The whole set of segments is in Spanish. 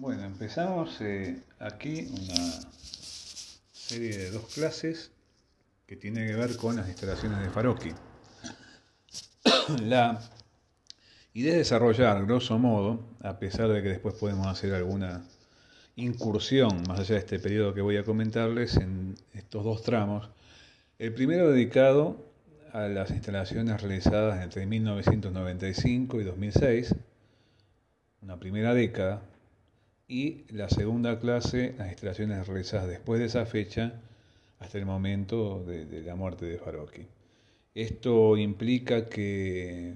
Bueno, empezamos eh, aquí una serie de dos clases que tiene que ver con las instalaciones de Faroqui. La idea es desarrollar, grosso modo, a pesar de que después podemos hacer alguna incursión más allá de este periodo que voy a comentarles en estos dos tramos. El primero dedicado a las instalaciones realizadas entre 1995 y 2006, una primera década, y la segunda clase, las instalaciones realizadas después de esa fecha hasta el momento de, la muerte de Faroqui. Esto implica que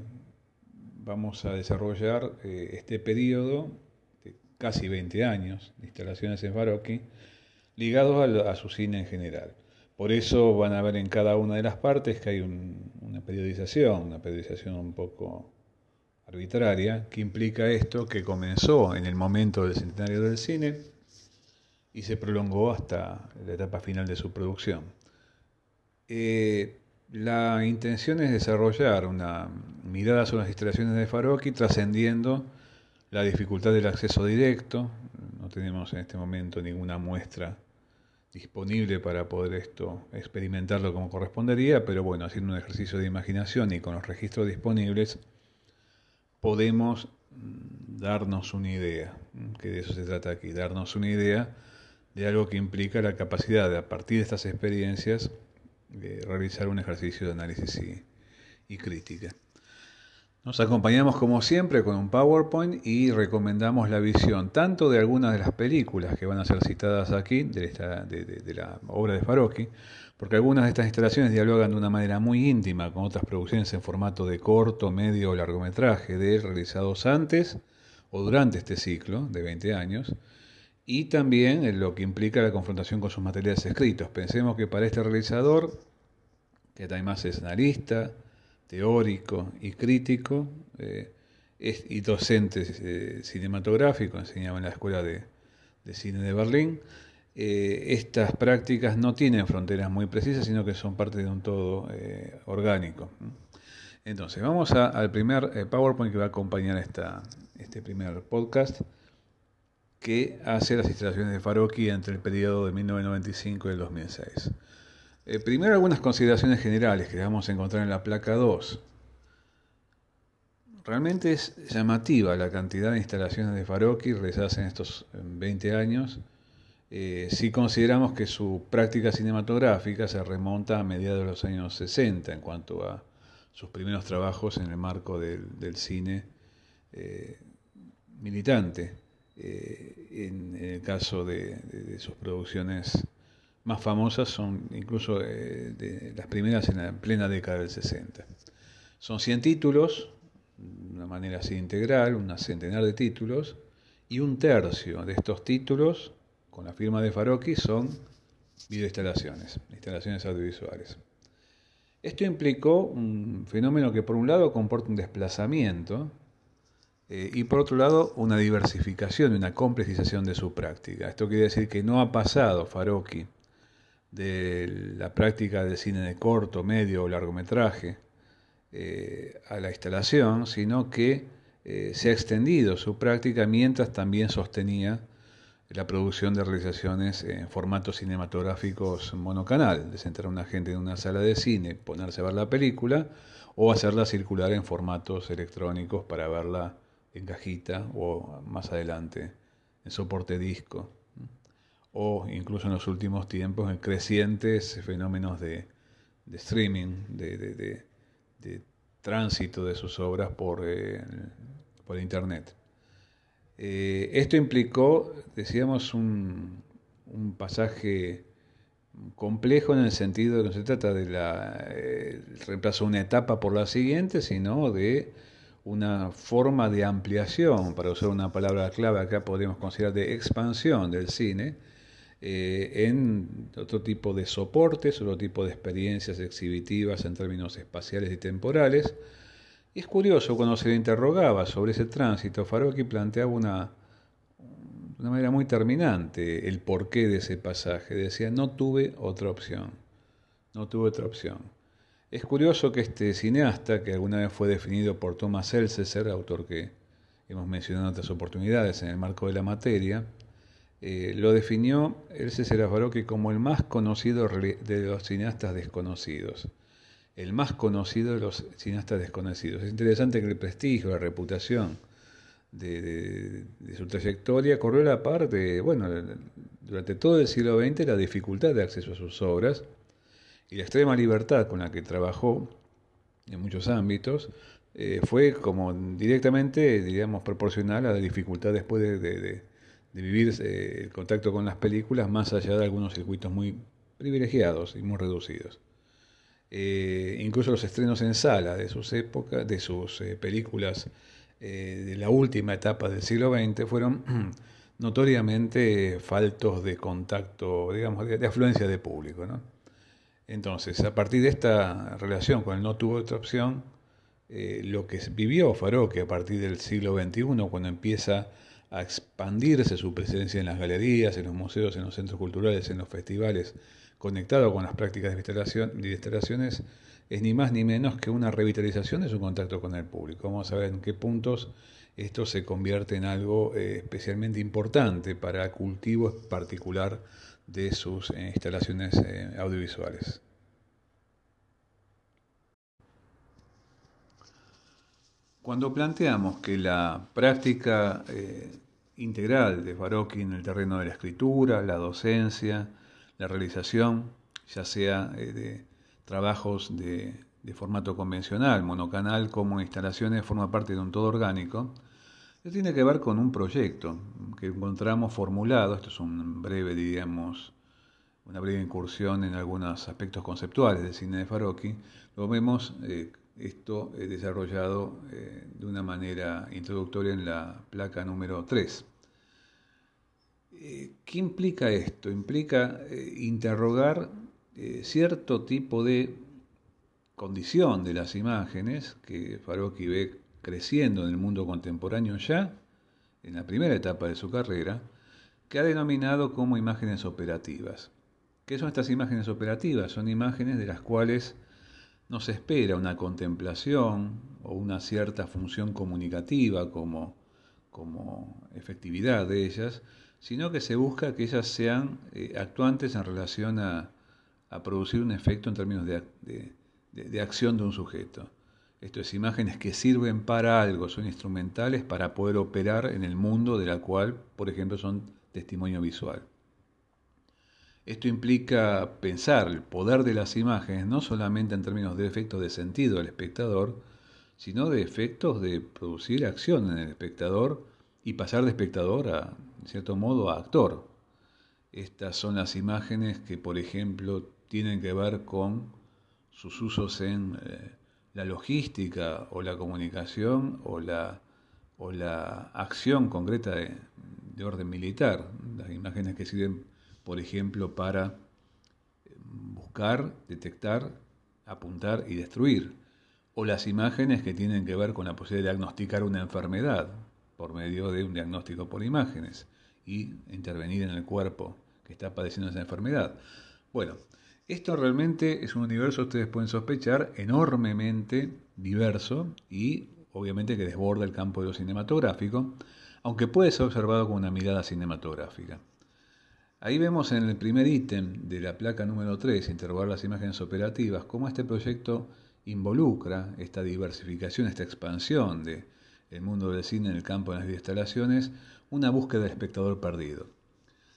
vamos a desarrollar eh, este periodo de casi 20 años de instalaciones en Faroqui ligados a, su cine en general. Por eso van a ver en cada una de las partes que hay una periodización, una periodización un poco arbitraria que implica esto que comenzó en el momento del centenario del cine y se prolongó hasta la etapa final de su producción. Eh, la intención es desarrollar una mirada sobre las instalaciones de Faroqui trascendiendo la dificultad del acceso directo. No tenemos en este momento ninguna muestra disponible para poder esto experimentarlo como correspondería, pero bueno, haciendo un ejercicio de imaginación y con los registros disponibles, podemos mm, darnos una idea, que de eso se trata aquí, darnos una idea de algo que implica la capacidad de, a partir de estas experiencias, de realizar un ejercicio de análisis y, crítica. Nos acompañamos como siempre con un PowerPoint y recomendamos la visión tanto de algunas de las películas que van a ser citadas aquí, de, la obra de Farocchi, porque algunas de estas instalaciones dialogan de una manera muy íntima con otras producciones en formato de corto, medio o largometraje de él realizados antes o durante este ciclo de 20 años, y también en lo que implica la confrontación con sus materiales escritos. Pensemos que para este realizador, que además es analista, teórico y crítico, eh, y docente eh, cinematográfico, enseñaba en la Escuela de Cine de Berlín, eh, estas prácticas no tienen fronteras muy precisas, sino que son parte de un todo orgánico. Entonces, vamos al primer PowerPoint que va a acompañar este primer podcast, que hace las instalaciones de Faroqui entre el periodo de 1995 y el 2006. Primero, algunas consideraciones generales que vamos a encontrar en la placa 2. Realmente es llamativa la cantidad de instalaciones de Faroqui realizadas en estos 20 años eh, si consideramos que su práctica cinematográfica se remonta a mediados de los años 60 en cuanto a sus primeros trabajos en el marco del, cine eh, militante, eh, en, el caso de, sus producciones más famosas son incluso de las primeras en la plena década del 60. Son 100 títulos, de una manera así integral, un centenar de títulos, y un tercio de estos títulos con la firma de Faroqui son videoinstalaciones, instalaciones audiovisuales. Esto implicó un fenómeno que por un lado comporta un desplazamiento eh, y por otro lado una diversificación y una complejización de su práctica. Esto quiere decir que no ha pasado Faroqui de la práctica del cine de corto, medio o largometraje eh, a la instalación, sino que eh, se ha extendido su práctica mientras también sostenía la producción de realizaciones en formatos cinematográficos monocanal, de sentar a una gente en una sala de cine, ponerse a ver la película o hacerla circular en formatos electrónicos para verla en cajita o más adelante en soporte disco o incluso en los últimos tiempos en crecientes fenómenos de, streaming, de, tránsito de sus obras por, eh, por internet. Eh, esto implicó, decíamos, un, pasaje complejo en el sentido de que no se trata de la eh, reemplazo de una etapa por la siguiente, sino de una forma de ampliación, para usar una palabra clave acá podríamos considerar de expansión del cine, eh, en otro tipo de soportes, otro tipo de experiencias exhibitivas en términos espaciales y temporales, es curioso, cuando se le interrogaba sobre ese tránsito, Faroqui planteaba una, una manera muy terminante el porqué de ese pasaje. Decía, no tuve otra opción, no tuve otra opción. Es curioso que este cineasta, que alguna vez fue definido por Thomas Elseser, autor que hemos mencionado en otras oportunidades en el marco de la materia, eh, lo definió el César Farocchi como el más conocido de los cineastas desconocidos. El más conocido de los cineastas desconocidos. Es interesante que el prestigio, la reputación de, su trayectoria corrió la parte, bueno, durante todo el siglo XX la dificultad de acceso a sus obras y la extrema libertad con la que trabajó en muchos ámbitos eh, fue como directamente, digamos, proporcional a la dificultad después de, vivir eh, el contacto con las películas más allá de algunos circuitos muy privilegiados y muy reducidos. Eh, incluso los estrenos en sala de sus épocas, de sus películas de la última etapa del siglo XX fueron notoriamente faltos de contacto, digamos, de, afluencia de público. Entonces, a partir de esta relación con el no tuvo otra opción, eh, lo que vivió Faroque a partir del siglo XXI, cuando empieza a expandirse su presencia en las galerías, en los museos, en los centros culturales, en los festivales, conectado con las prácticas de instalaciones, es ni más ni menos que una revitalización de su contacto con el público. Vamos a ver en qué puntos esto se convierte en algo eh, especialmente importante para el cultivo particular de sus eh, instalaciones audiovisuales. Cuando planteamos que la práctica eh, integral de Farocchi en el terreno de la escritura, la docencia, la realización, ya sea eh, de trabajos de, formato convencional, monocanal, como instalaciones, forma parte de un todo orgánico, esto tiene que ver con un proyecto que encontramos formulado, esto es un breve, diríamos, una breve incursión en algunos aspectos conceptuales del cine de Farocchi, lo vemos eh, esto es desarrollado eh, de una manera introductoria en la placa número 3. Eh, ¿Qué implica esto? Implica eh, interrogar cierto tipo de condición de las imágenes que Farocchi ve creciendo en el mundo contemporáneo ya, en la primera etapa de su carrera, que ha denominado como imágenes operativas. ¿Qué son estas imágenes operativas? Son imágenes de las cuales no se espera una contemplación o una cierta función comunicativa como, como efectividad de ellas, sino que se busca que ellas sean eh, actuantes en relación a, producir un efecto en términos de, de, acción de un sujeto. Esto es imágenes que sirven para algo, son instrumentales para poder operar en el mundo de la cual, por ejemplo, son testimonio visual. Esto implica pensar el poder de las imágenes no solamente en términos de efectos de sentido del espectador, sino de efectos de producir acción en el espectador y pasar de espectador a, en cierto modo, a actor. Estas son las imágenes que, por ejemplo, tienen que ver con sus usos en eh, la logística o la comunicación o la, o la acción concreta de, de orden militar. Las imágenes que sirven por ejemplo, para eh, buscar, detectar, apuntar y destruir, o las imágenes que tienen que ver con la posibilidad de diagnosticar una enfermedad por medio de un diagnóstico por imágenes y intervenir en el cuerpo que está padeciendo esa enfermedad. Bueno, esto realmente es un universo, ustedes pueden sospechar, enormemente diverso y obviamente que desborda el campo de lo cinematográfico, aunque puede ser observado con una mirada cinematográfica. Ahí vemos en el primer ítem de la placa número 3, interrogar las imágenes operativas, cómo este proyecto involucra esta diversificación, esta expansión del mundo del cine en el campo de las instalaciones, una búsqueda del espectador perdido.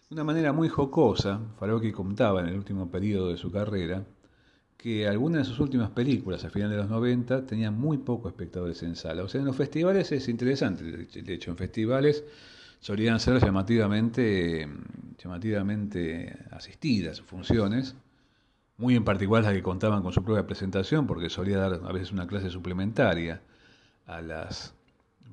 De una manera muy jocosa, Farocchi contaba en el último periodo de su carrera que algunas de sus últimas películas, a finales de los 90, tenían muy pocos espectadores en sala. O sea, en los festivales es interesante, de hecho, en festivales solían ser llamativamente, llamativamente asistidas sus funciones, muy en particular las que contaban con su propia presentación, porque solía dar a veces una clase suplementaria a las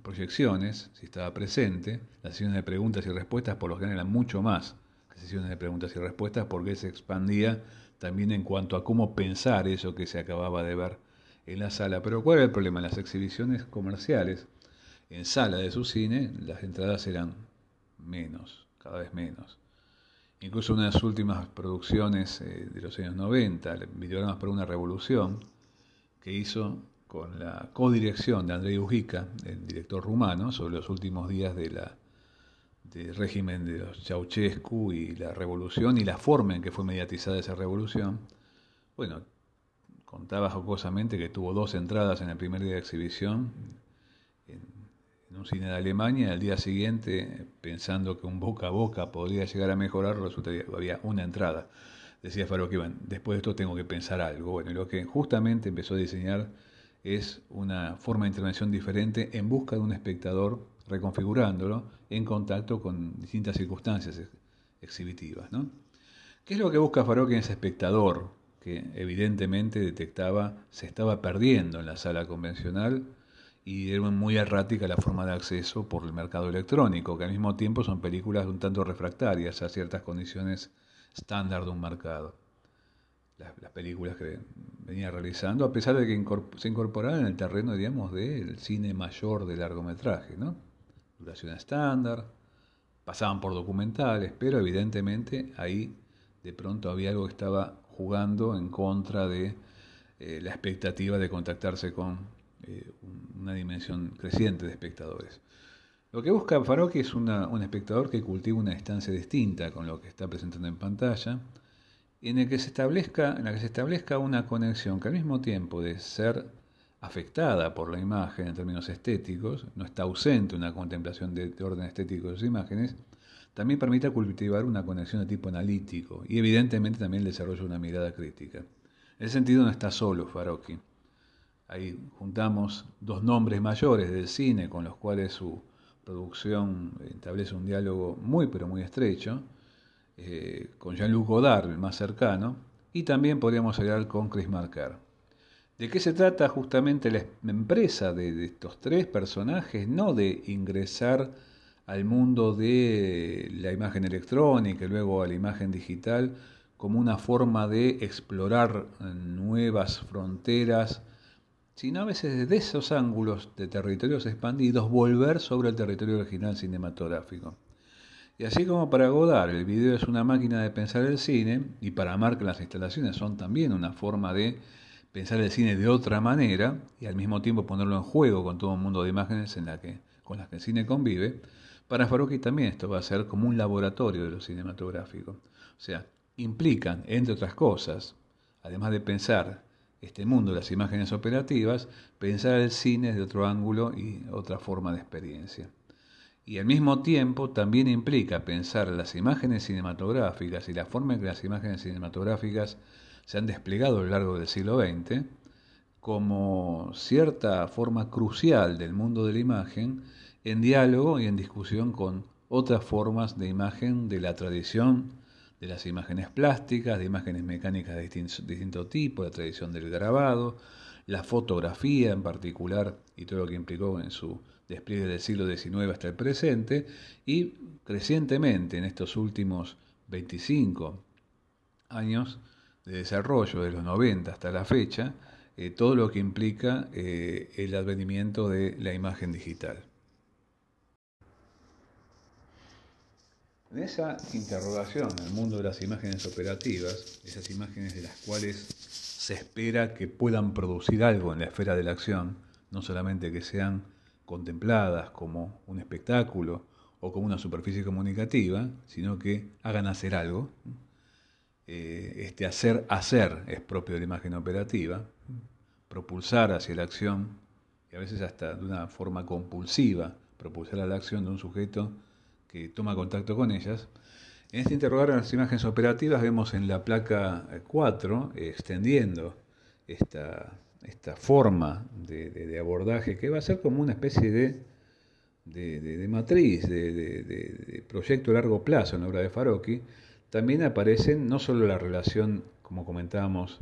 proyecciones, si estaba presente. Las sesiones de preguntas y respuestas por lo general eran mucho más que sesiones de preguntas y respuestas, porque se expandía también en cuanto a cómo pensar eso que se acababa de ver en la sala. Pero ¿cuál era el problema? Las exhibiciones comerciales en sala de su cine, las entradas eran menos, cada vez menos. Incluso una de las últimas producciones eh, de los años 90, Videogramas para una Revolución, que hizo con la codirección de Andrei Ujica, el director rumano, sobre los últimos días del régimen de los Ceausescu y la revolución y la forma en que fue mediatizada esa revolución. Bueno, contaba jocosamente que tuvo dos entradas en el primer día de exhibición un cine de Alemania y al día siguiente, pensando que un boca a boca podría llegar a mejorar, resulta había una entrada. Decía Farok Iván, después de esto tengo que pensar algo. Bueno, lo que justamente empezó a diseñar es una forma de intervención diferente en busca de un espectador, reconfigurándolo en contacto con distintas circunstancias exhibitivas. ¿no? ¿Qué es lo que busca Farok en ese espectador que evidentemente detectaba se estaba perdiendo en la sala convencional y era muy errática la forma de acceso por el mercado electrónico, que al mismo tiempo son películas un tanto refractarias a ciertas condiciones estándar de un mercado? las, películas que venía realizando, a pesar de que se incorporaban en el terreno, digamos, del cine mayor de largometraje, ¿no? Duración estándar, pasaban por documentales, pero evidentemente ahí de pronto había algo que estaba jugando en contra de eh, la expectativa de contactarse con eh, una dimensión creciente de espectadores. Lo que busca Farocchi es un espectador que cultiva una distancia distinta con lo que está presentando en pantalla, en el que se establezca, en la que se establezca una conexión que al mismo tiempo de ser afectada por la imagen en términos estéticos, no está ausente una contemplación de, orden estético de sus imágenes, también permite cultivar una conexión de tipo analítico y evidentemente también el desarrollo de una mirada crítica. En ese sentido no está solo Farocchi. Ahí juntamos dos nombres mayores del cine con los cuales su producción establece un diálogo muy pero muy estrecho, eh, con Jean-Luc Godard, el más cercano, y también podríamos hablar con Chris Marker. ¿De qué se trata justamente la empresa de, estos tres personajes? No de ingresar al mundo de la imagen electrónica y luego a la imagen digital como una forma de explorar nuevas fronteras, sino a veces desde esos ángulos de territorios expandidos volver sobre el territorio original cinematográfico. Y así como para Godard el video es una máquina de pensar el cine, y para Mark las instalaciones son también una forma de pensar el cine de otra manera, y al mismo tiempo ponerlo en juego con todo un mundo de imágenes en la que, con las que el cine convive, para Farocchi también esto va a ser como un laboratorio de lo cinematográfico. O sea, implican, entre otras cosas, además de pensar este mundo de las imágenes operativas, pensar el cine de otro ángulo y otra forma de experiencia. Y al mismo tiempo también implica pensar las imágenes cinematográficas y la forma en que las imágenes cinematográficas se han desplegado a lo largo del siglo XX como cierta forma crucial del mundo de la imagen en diálogo y en discusión con otras formas de imagen de la tradición de las imágenes plásticas, de imágenes mecánicas de distinto, tipo, la tradición del grabado, la fotografía en particular y todo lo que implicó en su despliegue del siglo XIX hasta el presente y crecientemente en estos últimos 25 años de desarrollo, de los 90 hasta la fecha, eh, todo lo que implica eh, el advenimiento de la imagen digital. En esa interrogación en el mundo de las imágenes operativas, esas imágenes de las cuales se espera que puedan producir algo en la esfera de la acción, no solamente que sean contempladas como un espectáculo o como una superficie comunicativa, sino que hagan hacer algo. Eh, este hacer hacer es propio de la imagen operativa, propulsar hacia la acción, y a veces hasta de una forma compulsiva, propulsar a la acción de un sujeto que toma contacto con ellas. En este interrogar las imágenes operativas vemos en la placa 4, eh, extendiendo esta, esta forma de, abordaje que va a ser como una especie de, de matriz, de, proyecto a largo plazo en la obra de Farocchi, también aparecen no solo la relación, como comentábamos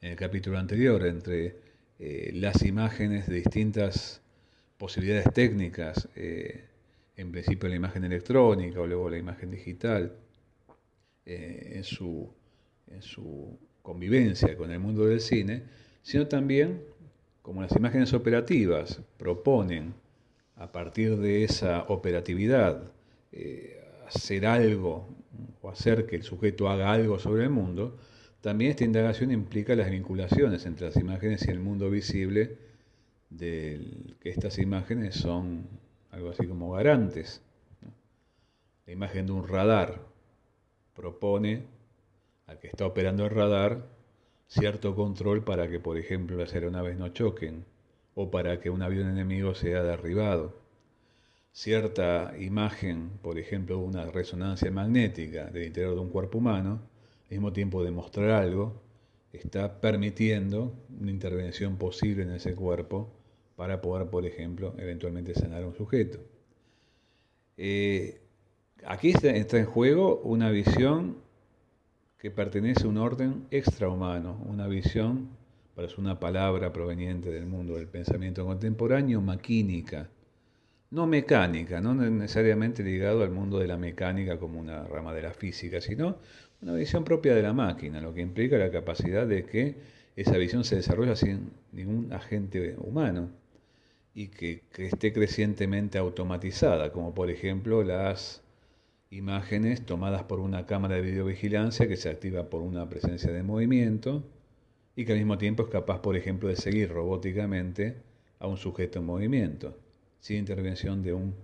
en el capítulo anterior, entre eh, las imágenes de distintas posibilidades técnicas, eh, en principio la imagen electrónica o luego la imagen digital, eh, en, su, en su convivencia con el mundo del cine, sino también como las imágenes operativas proponen a partir de esa operatividad eh, hacer algo o hacer que el sujeto haga algo sobre el mundo, también esta indagación implica las vinculaciones entre las imágenes y el mundo visible de que estas imágenes son algo así como garantes. La imagen de un radar propone al que está operando el radar cierto control para que, por ejemplo, las aeronaves no choquen o para que un avión enemigo sea derribado. Cierta imagen, por ejemplo, una resonancia magnética del interior de un cuerpo humano, al mismo tiempo de mostrar algo, está permitiendo una intervención posible en ese cuerpo para poder, por ejemplo, eventualmente sanar a un sujeto. Eh, aquí está en juego una visión que pertenece a un orden extrahumano, una visión, parece una palabra proveniente del mundo del pensamiento contemporáneo, maquínica, no mecánica, no necesariamente ligado al mundo de la mecánica como una rama de la física, sino una visión propia de la máquina, lo que implica la capacidad de que esa visión se desarrolla sin ningún agente humano y que, esté crecientemente automatizada, como por ejemplo las imágenes tomadas por una cámara de videovigilancia que se activa por una presencia de movimiento y que al mismo tiempo es capaz, por ejemplo, de seguir robóticamente a un sujeto en movimiento, sin intervención de un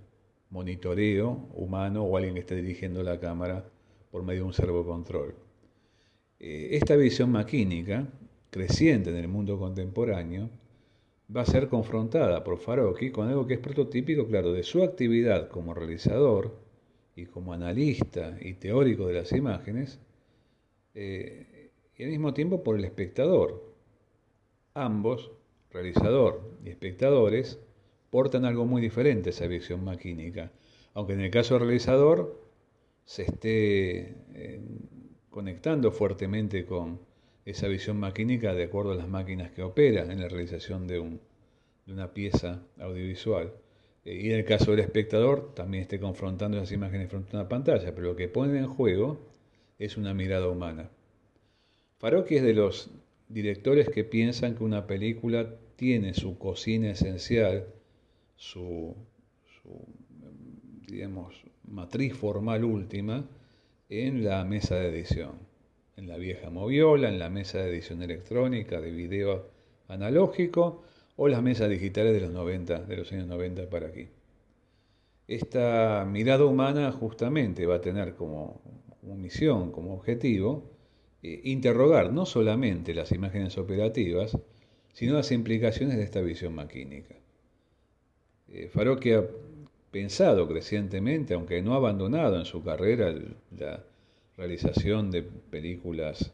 monitoreo humano o alguien que esté dirigiendo la cámara por medio de un servocontrol. Eh, esta visión maquínica, creciente en el mundo contemporáneo, va a ser confrontada por Farocchi con algo que es prototípico, claro, de su actividad como realizador, y como analista y teórico de las imágenes, eh, y al mismo tiempo por el espectador. Ambos, realizador y espectadores, portan algo muy diferente a esa visión maquínica, aunque en el caso del realizador se esté eh, conectando fuertemente con esa visión maquínica de acuerdo a las máquinas que operan en la realización de, un, de una pieza audiovisual. Eh, y en el caso del espectador también esté confrontando esas imágenes frente a una pantalla, pero lo que pone en juego es una mirada humana. Farocchi es de los directores que piensan que una película tiene su cocina esencial, su, digamos, matriz formal última en la mesa de edición, en la vieja moviola, en la mesa de edición electrónica, de video analógico, o las mesas digitales de los 90, de los años 90 para aquí. Esta mirada humana justamente va a tener como, misión, como objetivo, eh, interrogar no solamente las imágenes operativas, sino las implicaciones de esta visión maquínica. Eh, ha pensado crecientemente, aunque no ha abandonado en su carrera la realización de películas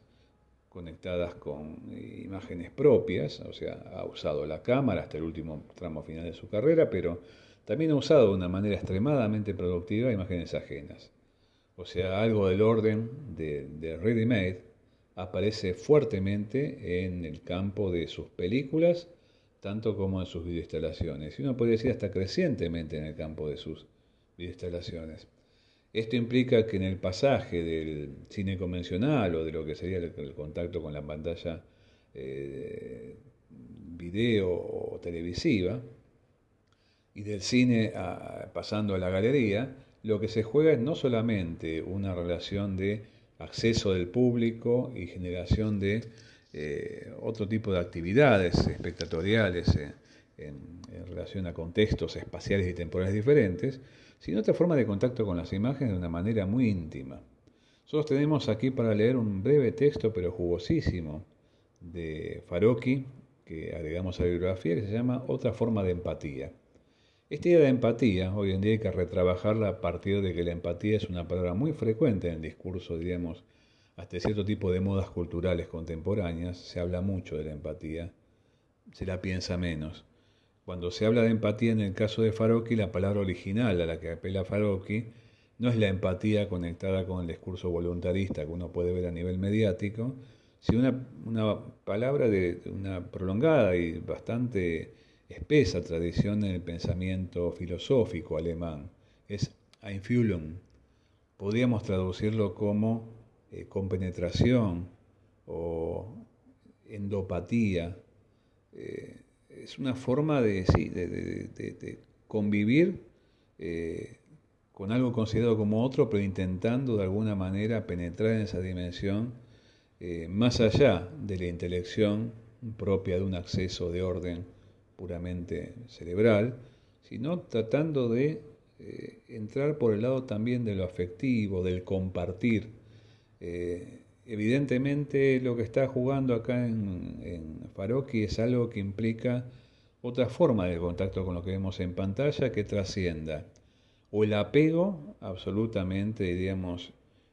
conectadas con eh, imágenes propias, o sea, ha usado la cámara hasta el último tramo final de su carrera, pero también ha usado de una manera extremadamente productiva imágenes ajenas. O sea, algo del orden de, de Ready Made aparece fuertemente en el campo de sus películas, tanto como en sus videoinstalaciones. Y uno puede decir hasta crecientemente en el campo de sus videoinstalaciones. Esto implica que en el pasaje del cine convencional o de lo que sería el, contacto con la pantalla eh, video o televisiva, y del cine pasando a la galería, lo que se juega es no solamente una relación de acceso del público y generación de eh, otro tipo de actividades espectatoriales eh, en, en relación a contextos espaciales y temporales diferentes, sino otra forma de contacto con las imágenes de una manera muy íntima. Nosotros tenemos aquí para leer un breve texto, pero jugosísimo, de Farocchi, que agregamos a la bibliografía, que se llama Otra forma de empatía. Esta idea de empatía, hoy en día hay que retrabajarla a partir de que la empatía es una palabra muy frecuente en el discurso, diríamos, hasta cierto tipo de modas culturales contemporáneas, se habla mucho de la empatía, se la piensa menos. Cuando se habla de empatía en el caso de Farocchi, la palabra original a la que apela Farocchi no es la empatía conectada con el discurso voluntarista que uno puede ver a nivel mediático, sino una, palabra de una prolongada y bastante espesa tradición en el pensamiento filosófico alemán. Es Einfühlung. Podríamos traducirlo como eh, compenetración o endopatía. Eh, es una forma de, sí, de, convivir eh, con algo considerado como otro, pero intentando de alguna manera penetrar en esa dimensión eh, más allá de la intelección propia de un acceso de orden puramente cerebral, sino tratando de eh, entrar por el lado también de lo afectivo, del compartir. Evidentemente lo que está jugando acá en, en Faroki es algo que implica otra forma de contacto con lo que vemos en pantalla que trascienda o el apego absolutamente, digamos,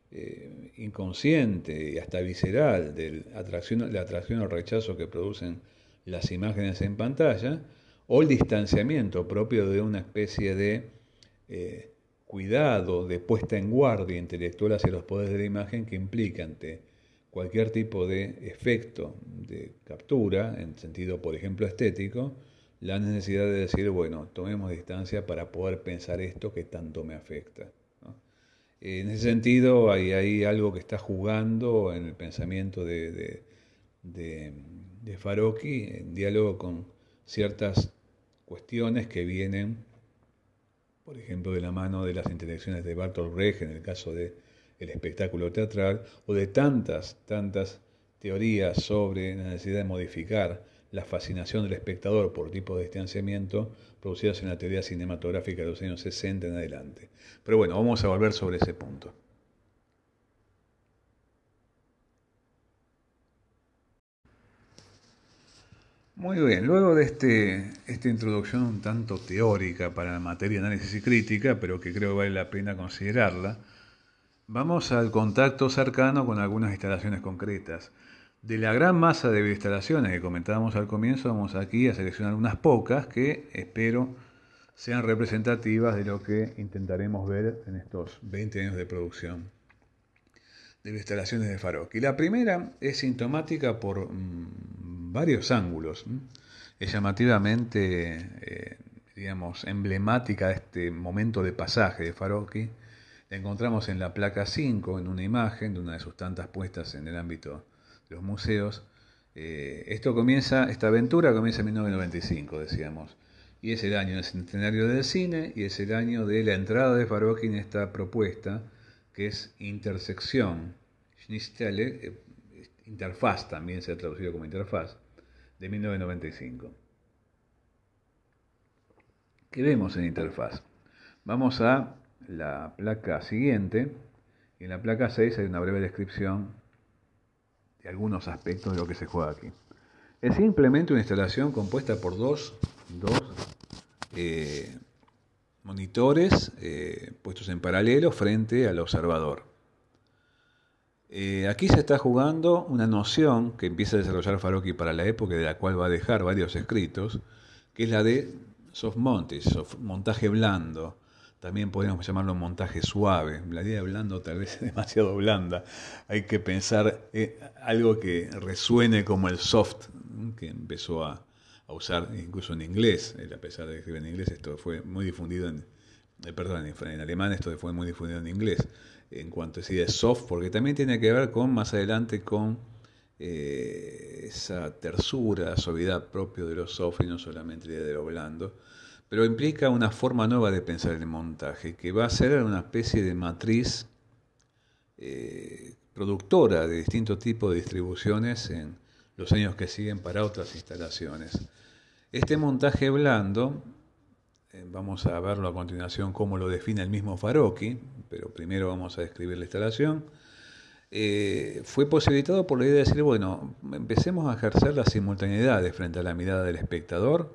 eh, inconsciente y hasta visceral de la atracción, la atracción o rechazo que producen las imágenes en pantalla, o el distanciamiento propio de una especie de eh, cuidado, de puesta en guardia intelectual hacia los poderes de la imagen que implica ante cualquier tipo de efecto de captura, en sentido, por ejemplo, estético, la necesidad de decir, bueno, tomemos distancia para poder pensar esto que tanto me afecta. En ese sentido, hay, algo que está jugando en el pensamiento de, de, de, en diálogo con ciertas cuestiones que vienen, por ejemplo, de la mano de las interacciones de Bartol Brecht en el caso del el espectáculo teatral, o de tantas, tantas teorías sobre la necesidad de modificar la fascinación del espectador por tipo de distanciamiento producidas en la teoría cinematográfica de los años 60 en adelante. Pero bueno, vamos a volver sobre ese punto. Muy bien, luego de este, esta introducción un tanto teórica para la materia de análisis y crítica, pero que creo que vale la pena considerarla, vamos al contacto cercano con algunas instalaciones concretas. De la gran masa de instalaciones que comentábamos al comienzo, vamos aquí a seleccionar unas pocas que espero sean representativas de lo que intentaremos ver en estos 20 años de producción de instalaciones de Farok. Y la primera es sintomática por mm, varios ángulos. Es llamativamente, eh, digamos, emblemática de este momento de pasaje de Faroqui. La encontramos en la placa 5, en una imagen de una de sus tantas puestas en el ámbito los museos. Eh, esto comienza, esta aventura comienza en 1995, decíamos, y es el año del centenario del cine y es el año de la entrada de Farocki en esta propuesta que es intersección, Schnittstelle, eh, interfaz también se ha traducido como interfaz, de 1995. ¿Qué vemos en interfaz? Vamos a la placa siguiente, en la placa 6 hay una breve descripción de algunos aspectos de lo que se juega aquí. Es simplemente una instalación compuesta por dos, dos eh, monitores eh, puestos en paralelo frente al observador. Eh, aquí se está jugando una noción que empieza a desarrollar Faroqui para la época de la cual va a dejar varios escritos, que es la de soft montage, montaje blando, también podríamos llamarlo montaje suave. La idea de blando tal vez es demasiado blanda. Hay que pensar eh, algo que resuene como el soft, que empezó a, usar incluso en inglés. A pesar de escribir en inglés, esto fue muy difundido en, eh, perdón, en, alemán esto fue muy difundido en inglés. En cuanto a esa idea de soft, porque también tiene que ver con más adelante con eh, esa tersura, suavidad propio de lo soft y no solamente la idea de lo blando pero implica una forma nueva de pensar el montaje, que va a ser una especie de matriz eh, productora de distintos tipos de distribuciones en los años que siguen para otras instalaciones. Este montaje blando, eh, vamos a verlo a continuación cómo lo define el mismo Faroqui, pero primero vamos a describir la instalación, eh, fue posibilitado por la idea de decir, bueno, empecemos a ejercer la simultaneidad frente a la mirada del espectador,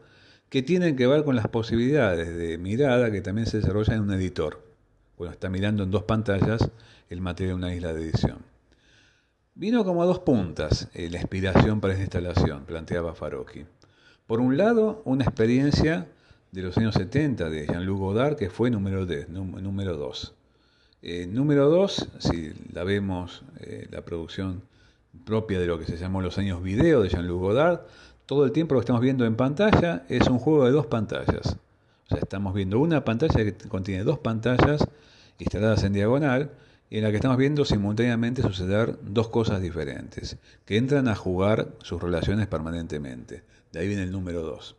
que tienen que ver con las posibilidades de mirada que también se desarrolla en un editor. Bueno, está mirando en dos pantallas el material de una isla de edición. Vino como a dos puntas eh, la inspiración para esta instalación, planteaba Faroqui. Por un lado, una experiencia de los años 70 de Jean-Luc Godard, que fue número 2. Número 2, eh, número si la vemos, eh, la producción propia de lo que se llamó los años video de Jean-Luc Godard, todo el tiempo lo que estamos viendo en pantalla es un juego de dos pantallas. O sea, estamos viendo una pantalla que contiene dos pantallas instaladas en diagonal en la que estamos viendo simultáneamente suceder dos cosas diferentes, que entran a jugar sus relaciones permanentemente. De ahí viene el número 2.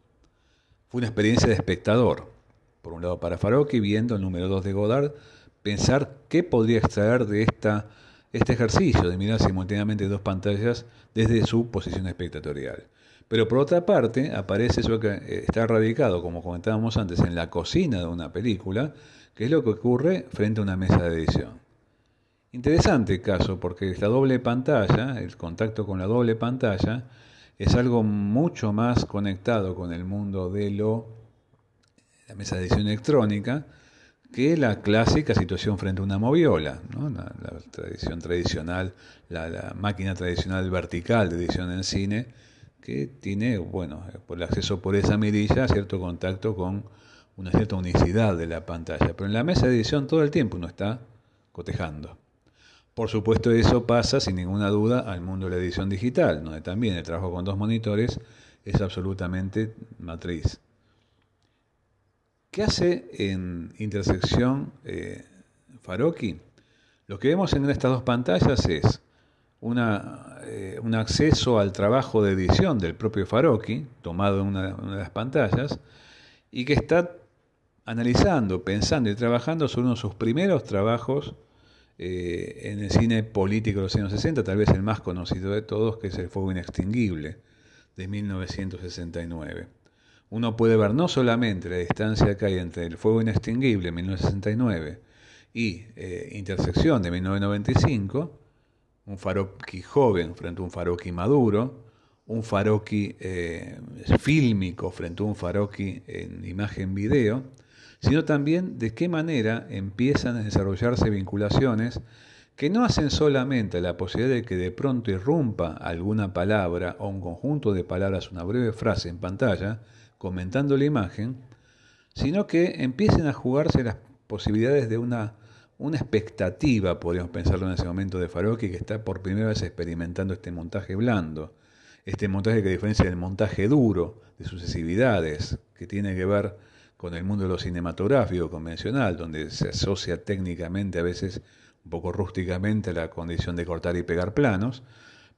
Fue una experiencia de espectador, por un lado para Faroqui, viendo el número 2 de Godard, pensar qué podría extraer de esta, este ejercicio de mirar simultáneamente dos pantallas desde su posición espectatorial. Pero por otra parte, aparece eso que eh, está radicado, como comentábamos antes, en la cocina de una película, que es lo que ocurre frente a una mesa de edición. Interesante caso, porque esta doble pantalla, el contacto con la doble pantalla, es algo mucho más conectado con el mundo de lo, la mesa de edición electrónica, que la clásica situación frente a una moviola, la, tradición tradicional, la, máquina tradicional vertical de edición en cine, que tiene, bueno, por el acceso por esa mirilla, cierto contacto con una cierta unicidad de la pantalla. Pero en la mesa de edición todo el tiempo uno está cotejando. Por supuesto eso pasa sin ninguna duda al mundo de la edición digital, donde también el trabajo con dos monitores es absolutamente matriz. ¿Qué hace en intersección eh, Faroki? Lo que vemos en estas dos pantallas es eh, un acceso al trabajo de edición del propio Faroki, tomado en una, una de las pantallas, y que está analizando, pensando y trabajando sobre uno de sus primeros trabajos eh, en el cine político de los años 60, tal vez el más conocido de todos, que es El Fuego Inextinguible, de 1969. Uno puede ver no solamente la distancia que hay entre El Fuego Inextinguible, 1969, y eh, Intersección, de 1995, un Faroqui joven frente a un Faroqui maduro, un Faroqui eh, fílmico frente a un Faroqui en imagen-video, sino también de qué manera empiezan a desarrollarse vinculaciones que no hacen solamente la posibilidad de que de pronto irrumpa alguna palabra o un conjunto de palabras, una breve frase en pantalla, comentando la imagen, sino que empiecen a jugarse las posibilidades de una, una expectativa, podríamos pensarlo en ese momento, de Faroqui, que está por primera vez experimentando este montaje blando, este montaje que diferencia del montaje duro, de sucesividades, que tiene que ver con el mundo de lo cinematográfico convencional, donde se asocia técnicamente, a veces un poco rústicamente, la condición de cortar y pegar planos,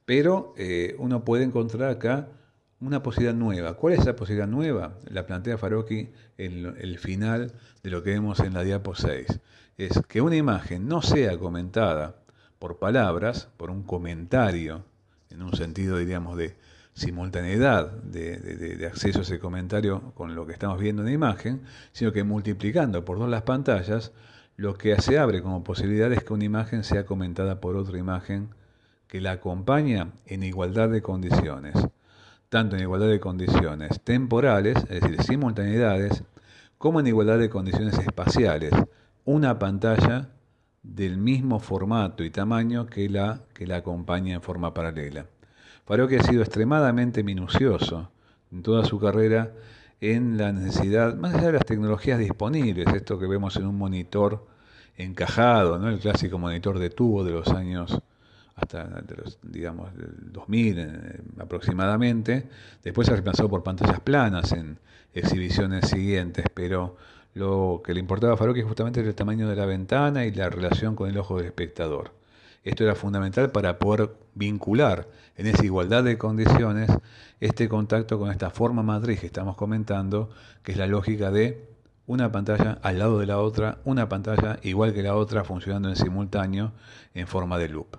pero eh, uno puede encontrar acá una posibilidad nueva. ¿Cuál es esa posibilidad nueva? La plantea Faroqui en el final de lo que vemos en la diapo 6. Es que una imagen no sea comentada por palabras, por un comentario, en un sentido, diríamos, de, simultaneidad de, acceso a ese comentario con lo que estamos viendo en la imagen, sino que multiplicando por dos las pantallas, lo que se abre como posibilidad es que una imagen sea comentada por otra imagen que la acompaña en igualdad de condiciones, tanto en igualdad de condiciones temporales, es decir, simultaneidades, como en igualdad de condiciones espaciales, una pantalla del mismo formato y tamaño que la que la acompaña en forma paralela. Faroque ha sido extremadamente minucioso en toda su carrera en la necesidad, más allá de las tecnologías disponibles, esto que vemos en un monitor encajado, ¿no? el clásico monitor de tubo de los años hasta de los, digamos, 2000 eh, aproximadamente, después se ha reemplazado por pantallas planas en exhibiciones siguientes, pero lo que le importaba a Faroque justamente era el tamaño de la ventana y la relación con el ojo del espectador. Esto era fundamental para poder vincular en esa igualdad de condiciones este contacto con esta forma matriz que estamos comentando, que es la lógica de una pantalla al lado de la otra, una pantalla igual que la otra funcionando en simultáneo en forma de loop.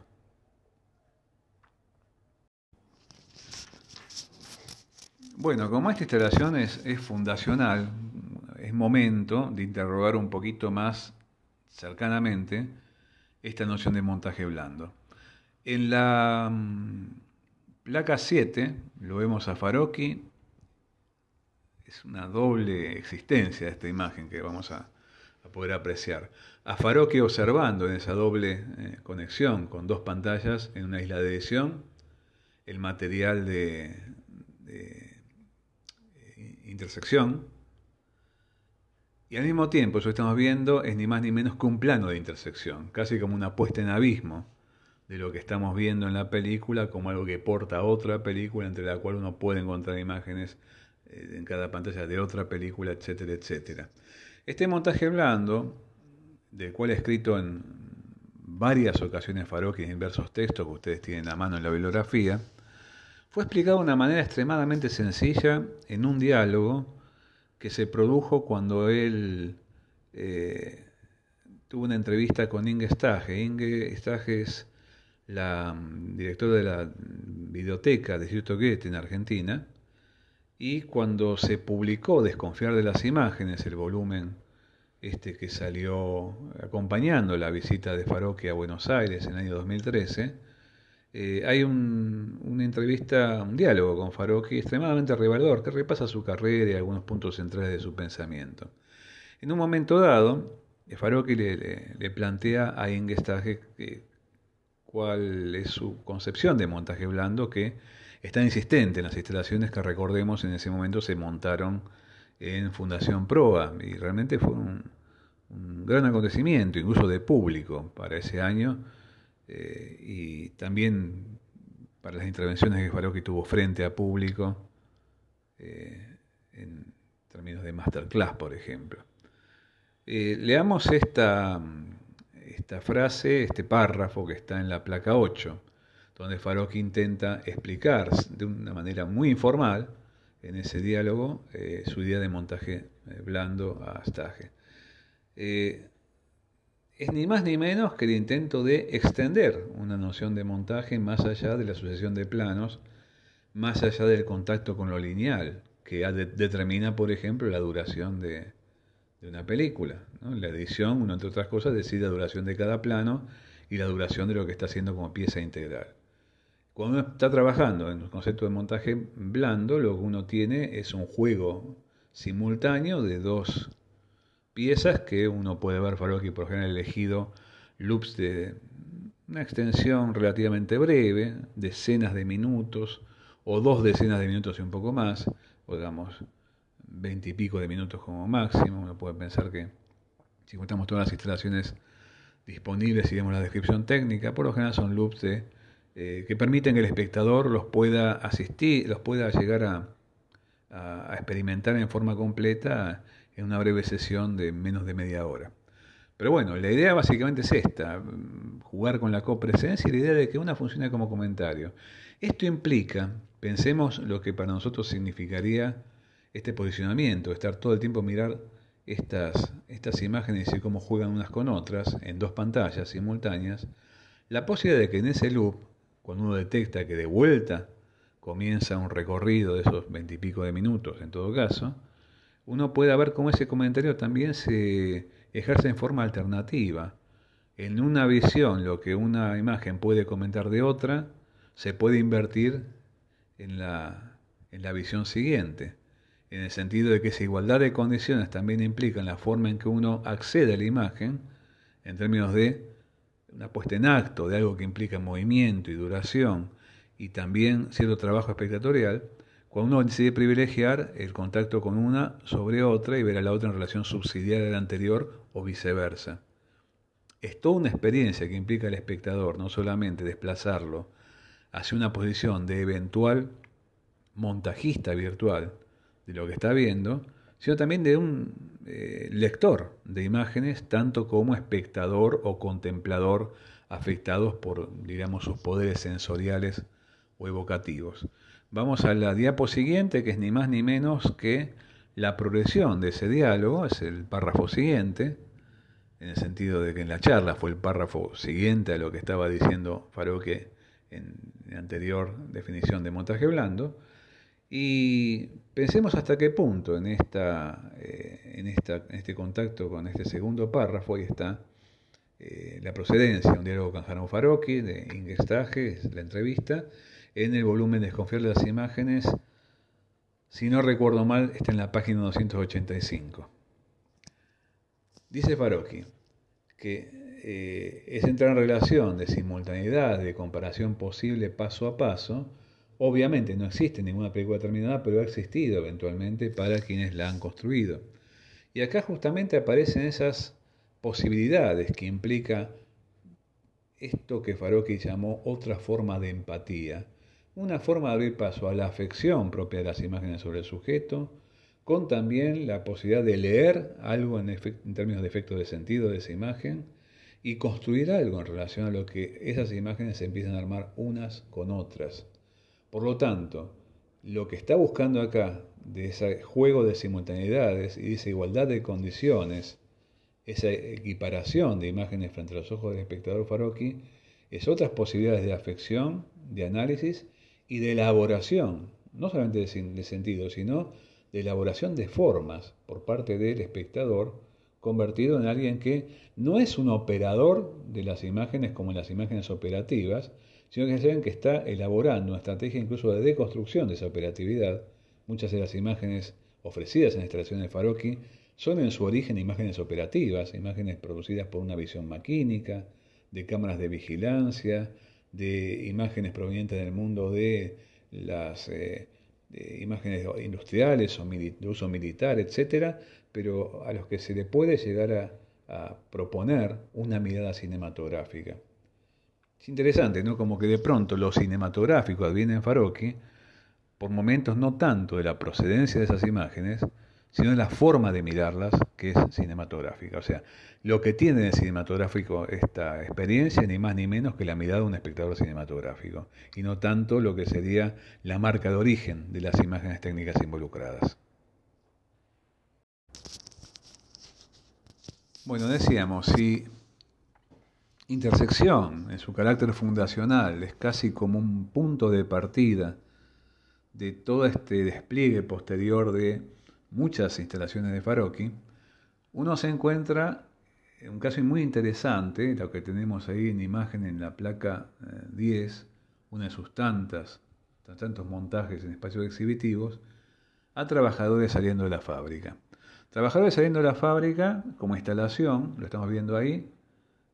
Bueno, como esta instalación es, fundacional, es momento de interrogar un poquito más cercanamente esta noción de montaje blando. En la mm, placa 7 lo vemos a Faroqui, es una doble existencia esta imagen que vamos a, poder apreciar. A Faroqui observando en esa doble eh, conexión con dos pantallas en una isla de edición el material de, de eh, intersección y al mismo tiempo, eso que estamos viendo es ni más ni menos que un plano de intersección, casi como una puesta en abismo de lo que estamos viendo en la película, como algo que porta a otra película, entre la cual uno puede encontrar imágenes eh, en cada pantalla de otra película, etcétera, etcétera. Este montaje blando, del cual he escrito en varias ocasiones Faroque en diversos textos que ustedes tienen a mano en la bibliografía, fue explicado de una manera extremadamente sencilla en un diálogo que se produjo cuando él eh, tuvo una entrevista con Inge Stage. Inge Stage es la mm, directora de la biblioteca de Instituto Goethe en Argentina, y cuando se publicó Desconfiar de las imágenes, el volumen este que salió acompañando la visita de Farocchi a Buenos Aires en el año 2013, eh, hay una entrevista, un diálogo con Farocchi extremadamente revelador que repasa su carrera y algunos puntos centrales de su pensamiento. En un momento dado, Farocchi le, plantea a Ingestage cuál es su concepción de montaje blando que está insistente en las instalaciones que recordemos en ese momento se montaron en Fundación Proa y realmente fue un, gran acontecimiento, incluso de público para ese año eh, y también para las intervenciones que Farocchi tuvo frente a público eh, en términos de masterclass, por ejemplo. Eh, leamos esta, esta frase, este párrafo que está en la placa 8 donde Farok intenta explicar de una manera muy informal en ese diálogo su idea de montaje blando a Stage. Es ni más ni menos que el intento de extender una noción de montaje más allá de la sucesión de planos, más allá del contacto con lo lineal, que determina, por ejemplo, la duración de, una película. La edición, uno entre otras cosas, decide la duración de cada plano y la duración de lo que está haciendo como pieza integral. Cuando uno está trabajando en el concepto de montaje blando, lo que uno tiene es un juego simultáneo de dos piezas que uno puede ver Farocchi por ejemplo elegido loops de una extensión relativamente breve, decenas de minutos o dos decenas de minutos y un poco más, o digamos veinte y pico de minutos como máximo. Uno puede pensar que si contamos todas las instalaciones disponibles y vemos la descripción técnica, por lo general son loops de eh, que permiten que el espectador los pueda asistir, los pueda llegar a, experimentar en forma completa en una breve sesión de menos de media hora. Pero bueno, la idea básicamente es esta, mm, jugar con la copresencia y la idea de que una funcione como comentario. Esto implica, pensemos lo que para nosotros significaría este posicionamiento, estar todo el tiempo mirar estas, estas imágenes y cómo juegan unas con otras en dos pantallas simultáneas, la posibilidad de que en ese loop cuando uno detecta que de vuelta comienza un recorrido de esos veintipico de minutos, en todo caso, uno puede ver cómo ese comentario también se ejerce en forma alternativa. En una visión, lo que una imagen puede comentar de otra, se puede invertir en la, en la visión siguiente, en el sentido de que esa igualdad de condiciones también implica en la forma en que uno accede a la imagen, en términos de una puesta en acto de algo que implica movimiento y duración y también cierto trabajo espectatorial, cuando uno decide privilegiar el contacto con una sobre otra y ver a la otra en relación subsidiaria a la anterior o viceversa. Es toda una experiencia que implica al espectador no solamente desplazarlo hacia una posición de eventual montajista virtual de lo que está viendo, sino también de un eh, lector de imágenes, tanto como espectador o contemplador afectados por, digamos, sus poderes sensoriales o evocativos. Vamos a la diapo siguiente, que es ni más ni menos que la progresión de ese diálogo, es el párrafo siguiente, en el sentido de que en la charla fue el párrafo siguiente a lo que estaba diciendo Faroque en la anterior definición de montaje blando, y pensemos hasta qué punto en, esta, eh, en, este contacto con este segundo párrafo, ahí está eh, la procedencia, un diálogo con Farocchi de Ingestaje, es la entrevista, en el volumen Desconfiar de las imágenes, si no recuerdo mal, está en la página 285. Dice Farocchi que eh, es entrar en relación de simultaneidad, de comparación posible paso a paso, Obviamente no existe ninguna película terminada, pero ha existido eventualmente para quienes la han construido. Y acá justamente aparecen esas posibilidades que implica esto que Farocchi llamó otra forma de empatía, una forma de abrir paso a la afección propia de las imágenes sobre el sujeto, con también la posibilidad de leer algo en, términos de efecto de sentido de esa imagen y construir algo en relación a lo que esas imágenes se empiezan a armar unas con otras. Por lo tanto, lo que está buscando acá, de ese juego de simultaneidades y de esa igualdad de condiciones, esa equiparación de imágenes frente a los ojos del espectador Farocchi, es otras posibilidades de afección, de análisis y de elaboración no solamente de sentido, sino de elaboración de formas por parte del espectador, convertido en alguien que no es un operador de las imágenes como en las imágenes operativas, sino que es que está elaborando una estrategia incluso de deconstrucción de esa operatividad. Muchas de las imágenes ofrecidas en la instalación de Faroqui son en su origen imágenes operativas, imágenes producidas por una visión maquínica, de cámaras de vigilancia, de imágenes provenientes del mundo de las eh, imágenes industriales o de uso militar, etcétera, pero a los que se le puede llegar a, proponer una mirada cinematográfica. Es interesante, ¿no? Como que de pronto lo cinematográfico adviene en Faroqui, por momentos no tanto de la procedencia de esas imágenes, sino de la forma de mirarlas, que es cinematográfica. O sea, lo que tiene de cinematográfico esta experiencia, ni más ni menos que la mirada de un espectador cinematográfico, y no tanto lo que sería la marca de origen de las imágenes técnicas involucradas. Bueno, decíamos, si intersección en su carácter fundacional es casi como un punto de partida de todo este despliegue posterior de muchas instalaciones de Faroqui, uno se encuentra un caso muy interesante, lo que tenemos ahí en imagen en la placa 10, eh, una de sus tantas, tantos montajes en espacios exhibitivos, a trabajadores saliendo de la fábrica. Trabajadores saliendo de la fábrica como instalación, lo estamos viendo ahí,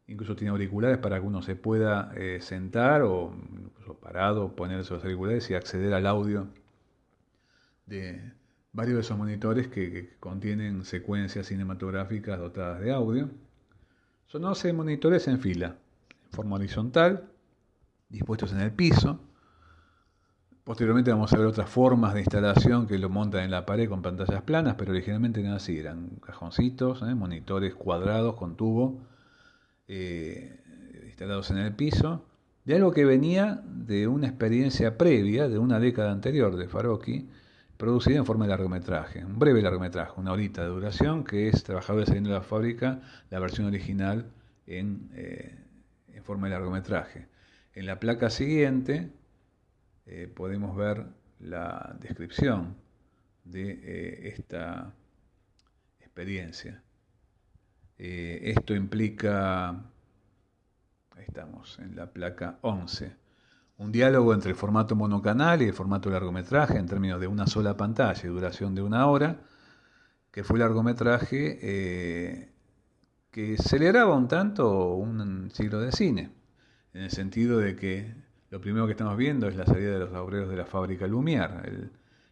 incluso tiene auriculares para que uno se pueda eh, sentar o incluso parado, poner esos auriculares y acceder al audio de varios de esos monitores que contienen secuencias cinematográficas dotadas de audio. Son 11 monitores en fila, en forma horizontal, dispuestos en el piso. Posteriormente vamos a ver otras formas de instalación que lo montan en la pared con pantallas planas, pero originalmente eran así, eran cajoncitos, ¿eh? monitores cuadrados con tubo, eh, instalados en el piso, de algo que venía de una experiencia previa, de una década anterior de Faroqui, producida en forma de largometraje, un breve largometraje, una horita de duración, que es Trabajadores saliendo de la fábrica, la versión original en, eh, forma de largometraje. En la placa siguiente eh, podemos ver la descripción de eh, esta experiencia. esto implica, ahí estamos, en la placa 11, un diálogo entre el formato monocanal y el formato largometraje en términos de una sola pantalla y duración de una hora, que fue largometraje eh, que celebraba un tanto un siglo de cine, en el sentido de que lo primero que estamos viendo es la salida de los obreros de la fábrica Lumière,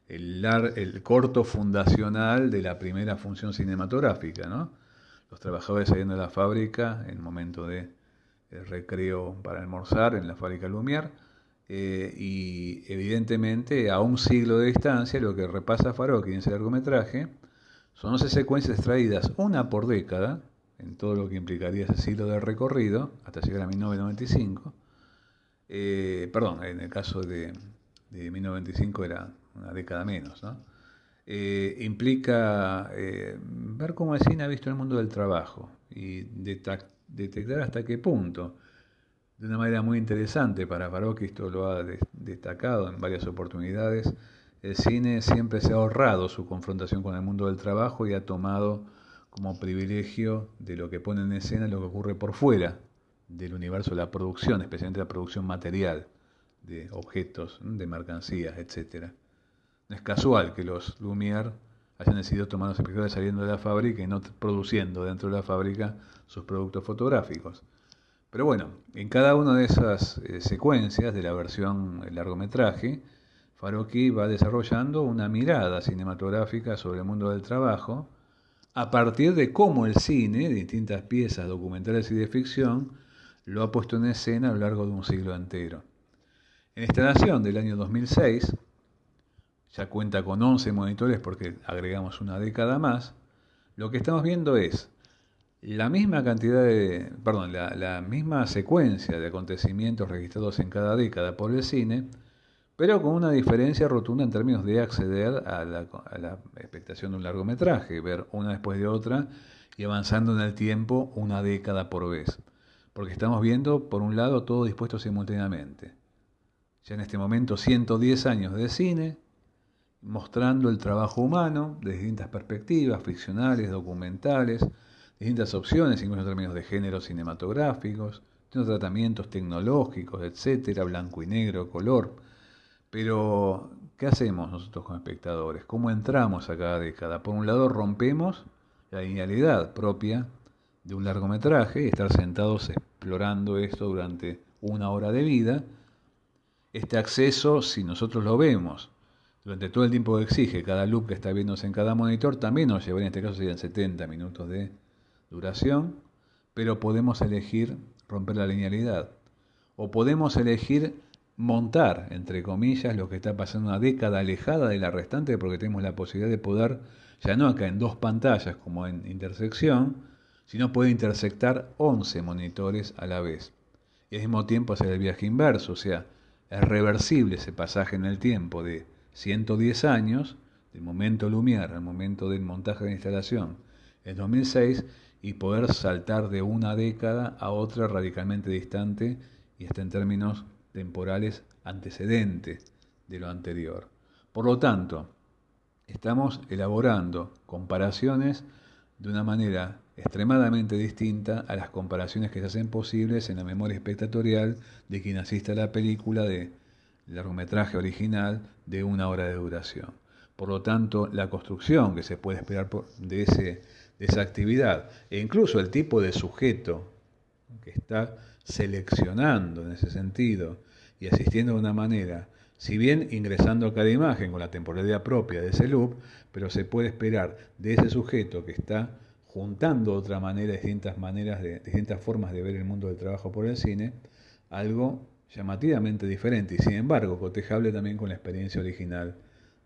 el, el, corto fundacional de la primera función cinematográfica, ¿no? Los trabajadores saliendo de la fábrica en el momento de recreo para almorzar en la fábrica Lumière, eh, y evidentemente a un siglo de distancia lo que repasa Farocchi en ese largometraje son 11 secuencias extraídas, una por década, en todo lo que implicaría ese siglo de recorrido, hasta llegar a 1995. Eh, perdón, en el caso de, de 1995 era una década menos, ¿no? Eh, implica ver cómo el cine ha visto el mundo del trabajo y detectar hasta qué punto de una manera muy interesante para Baroque, esto lo ha destacado en varias oportunidades, el cine siempre se ha ahorrado su confrontación con el mundo del trabajo y ha tomado como privilegio de lo que pone en escena lo que ocurre por fuera del universo de la producción, especialmente la producción material de objetos, de mercancías, etc. No es casual que los Lumière hayan decidido tomar los espectadores saliendo de la fábrica y no produciendo dentro de la fábrica sus productos fotográficos. Pero bueno, en cada una de esas eh, secuencias de la versión largometraje, Faroqui va desarrollando una mirada cinematográfica sobre el mundo del trabajo a partir de cómo el cine, distintas piezas documentales y de ficción, lo ha puesto en escena a lo largo de un siglo entero. En esta nación del año 2006, ya cuenta con 11 monitores porque agregamos una década más, lo que estamos viendo es la misma cantidad de, perdón, la, misma secuencia de acontecimientos registrados en cada década por el cine, pero con una diferencia rotunda en términos de acceder a la, a la, expectación de un largometraje, ver una después de otra y avanzando en el tiempo una década por vez. Porque estamos viendo, por un lado, todo dispuesto simultáneamente. Ya en este momento 110 años de cine mostrando el trabajo humano de distintas perspectivas, ficcionales, documentales, distintas opciones, incluso en términos de géneros cinematográficos, distintos tratamientos tecnológicos, etcétera, blanco y negro, color. Pero, ¿qué hacemos nosotros como espectadores? ¿Cómo entramos a cada década? Por un lado, rompemos la linealidad propia de un largometraje y estar sentados explorando esto durante una hora de vida. Este acceso, si nosotros lo vemos durante todo el tiempo que exige cada loop que está viéndose en cada monitor, también nos llevaría, en este caso serían 70 minutos de duración, pero podemos elegir romper la linealidad. O podemos elegir montar, entre comillas, lo que está pasando una década alejada de la restante, porque tenemos la posibilidad de poder, ya no acá en dos pantallas como en intersección, sino poder intersectar 11 monitores a la vez. Y al mismo tiempo hacer el viaje inverso, o sea, es reversible ese pasaje en el tiempo de 110 años, del momento Lumière al momento del montaje de la instalación, en 2006, y poder saltar de una década a otra radicalmente distante y hasta en términos temporales antecedentes de lo anterior. Por lo tanto, estamos elaborando comparaciones de una manera extremadamente distinta a las comparaciones que se hacen posibles en la memoria espectatorial de quien asiste a la película de largometraje original de una hora de duración. Por lo tanto, la construcción que se puede esperar de, ese, de esa actividad. E incluso el tipo de sujeto que está seleccionando en ese sentido y asistiendo de una manera, si bien ingresando a cada imagen con la temporalidad propia de ese loop, pero se puede esperar de ese sujeto que está juntando otra manera distintas maneras de distintas formas de ver el mundo del trabajo por el cine, algo llamativamente diferente y sin embargo cotejable también con la experiencia original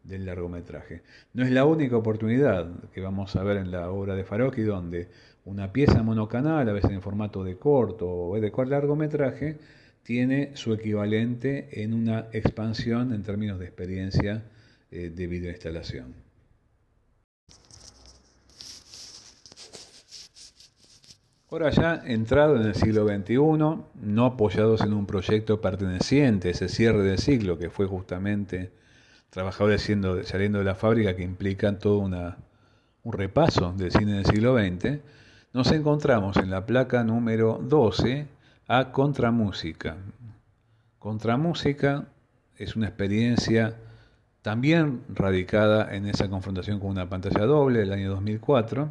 del largometraje. No es la única oportunidad que vamos a ver en la obra de Farocchi donde una pieza monocanal, a veces en formato de corto o de largometraje, tiene su equivalente en una expansión en términos de experiencia eh, de videoinstalación. Ahora ya entrado en el siglo XXI, no apoyados en un proyecto perteneciente a ese cierre del siglo que fue justamente trabajadores saliendo de la fábrica que implican todo una, un repaso del cine del siglo XX, nos encontramos en la placa número 12 a Contramúsica. Contramúsica es una experiencia también radicada en esa confrontación con una pantalla doble del año 2004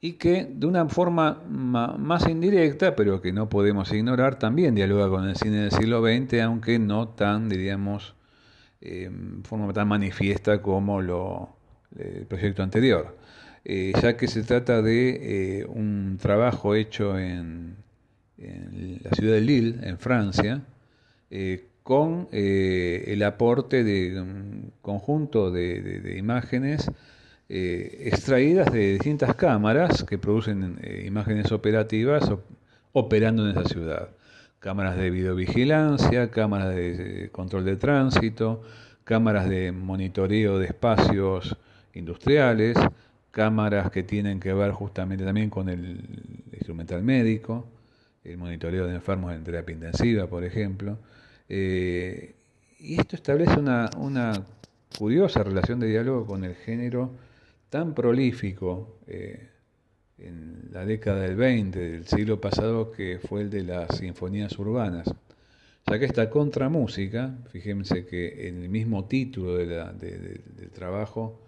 y que de una forma más indirecta, pero que no podemos ignorar, también dialoga con el cine del siglo XX, aunque no tan, diríamos, eh, forma tan manifiesta como lo, el proyecto anterior, eh, ya que se trata de eh, un trabajo hecho en, la ciudad de Lille, en Francia, con el aporte de un conjunto de imágenes eh, extraídas de distintas cámaras que producen eh, imágenes operativas operando en esa ciudad. Cámaras de videovigilancia, cámaras de control de tránsito, cámaras de monitoreo de espacios industriales, cámaras que tienen que ver justamente también con el instrumental médico, el monitoreo de enfermos en terapia intensiva, por ejemplo. Eh, y esto establece una, una curiosa relación de diálogo con el género tan prolífico eh, en la década del 20 del siglo pasado que fue el de las sinfonías urbanas. Ya que esta contramúsica, fíjense que en el mismo título de del trabajo,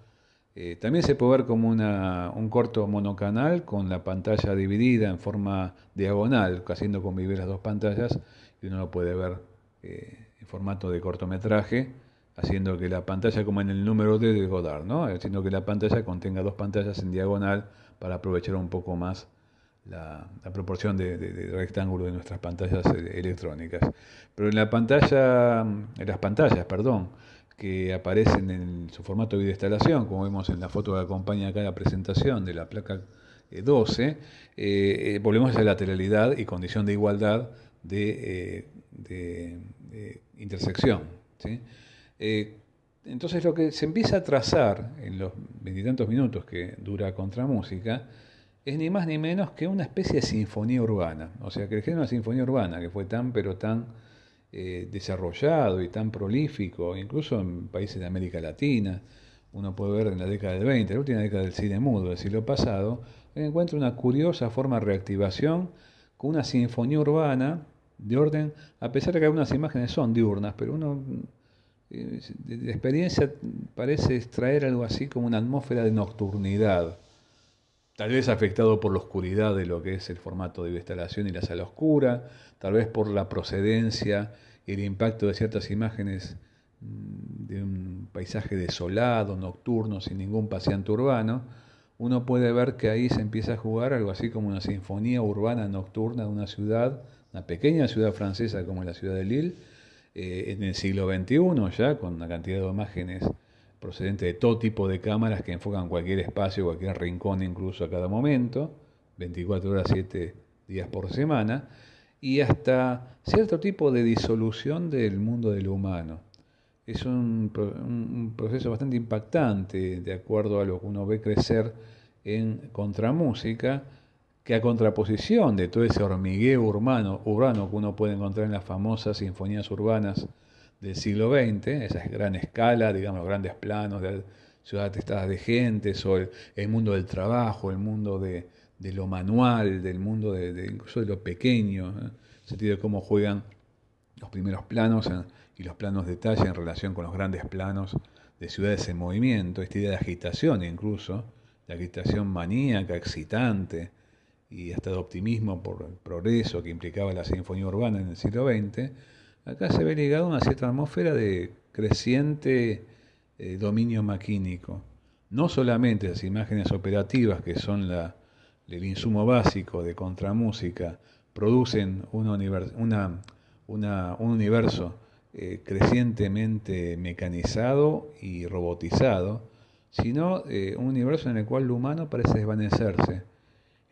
eh, también se puede ver como una, un corto monocanal con la pantalla dividida en forma diagonal, haciendo convivir las dos pantallas, y uno lo puede ver eh, en formato de cortometraje haciendo que la pantalla, como en el número D de Godard, ¿no? haciendo que la pantalla contenga dos pantallas en diagonal para aprovechar un poco más la, proporción de, rectángulo de nuestras pantallas eh, electrónicas. Pero en la pantalla, en las pantallas, perdón, que aparecen en su formato de instalación, como vemos en la foto que acompaña acá la presentación de la placa 12, eh, eh, volvemos a la lateralidad y condición de igualdad de, de intersección. ¿sí? Entonces lo que se empieza a trazar en los veintitantos minutos que dura Contramúsica es ni más ni menos que una especie de sinfonía urbana. O sea, que el género de sinfonía urbana, que fue tan pero tan eh, desarrollado y tan prolífico, incluso en países de América Latina. Uno puede ver en la década del 20, la última década del cine mudo del siglo pasado, encuentra una curiosa forma de reactivación con una sinfonía urbana de orden, a pesar de que algunas imágenes son diurnas, pero uno de experiencia parece extraer algo así como una atmósfera de nocturnidad, tal vez afectado por la oscuridad de lo que es el formato de instalación y la sala oscura, tal vez por la procedencia y el impacto de ciertas imágenes mm, de un paisaje desolado, nocturno, sin ningún paseante urbano, uno puede ver que ahí se empieza a jugar algo así como una sinfonía urbana nocturna de una ciudad, una pequeña ciudad francesa como la ciudad de Lille, eh, en el siglo XXI ya, con una cantidad de imágenes procedentes de todo tipo de cámaras que enfocan cualquier espacio, cualquier rincón incluso a cada momento, 24 horas, 7 días por semana, y hasta cierto tipo de disolución del mundo del humano. Es un, un proceso bastante impactante de acuerdo a lo que uno ve crecer en contramúsica, que a contraposición de todo ese hormigueo urbano, urbano que uno puede encontrar en las famosas sinfonías urbanas del siglo XX, esa gran escala, digamos, grandes planos de ciudades atestadas de gente, sobre el, mundo del trabajo, el mundo de, lo manual, del mundo de, incluso de lo pequeño, ¿eh? el sentido de cómo juegan los primeros planos y los planos de detalle en relación con los grandes planos de ciudades en movimiento, esta idea de agitación incluso, de agitación maníaca, excitante, y hasta de optimismo por el progreso que implicaba la sinfonía urbana en el siglo XX, acá se ve ligado a una cierta atmósfera de creciente eh, dominio maquínico. No solamente las imágenes operativas, que son el insumo básico de contramúsica, producen un universo eh, crecientemente mecanizado y robotizado, sino eh, un universo en el cual lo humano parece desvanecerse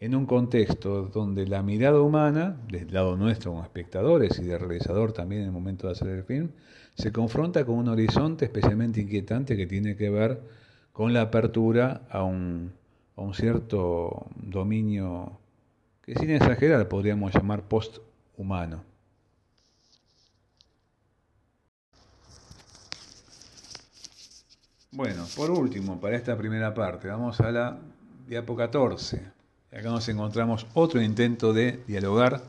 en un contexto donde la mirada humana, del lado nuestro como espectadores y del realizador también en el momento de hacer el film, se confronta con un horizonte especialmente inquietante que tiene que ver con la apertura a un, a un cierto dominio que sin exagerar podríamos llamar post-humano. Bueno, por último, para esta primera parte, vamos a la diapo 14 Acá nos encontramos otro intento de dialogar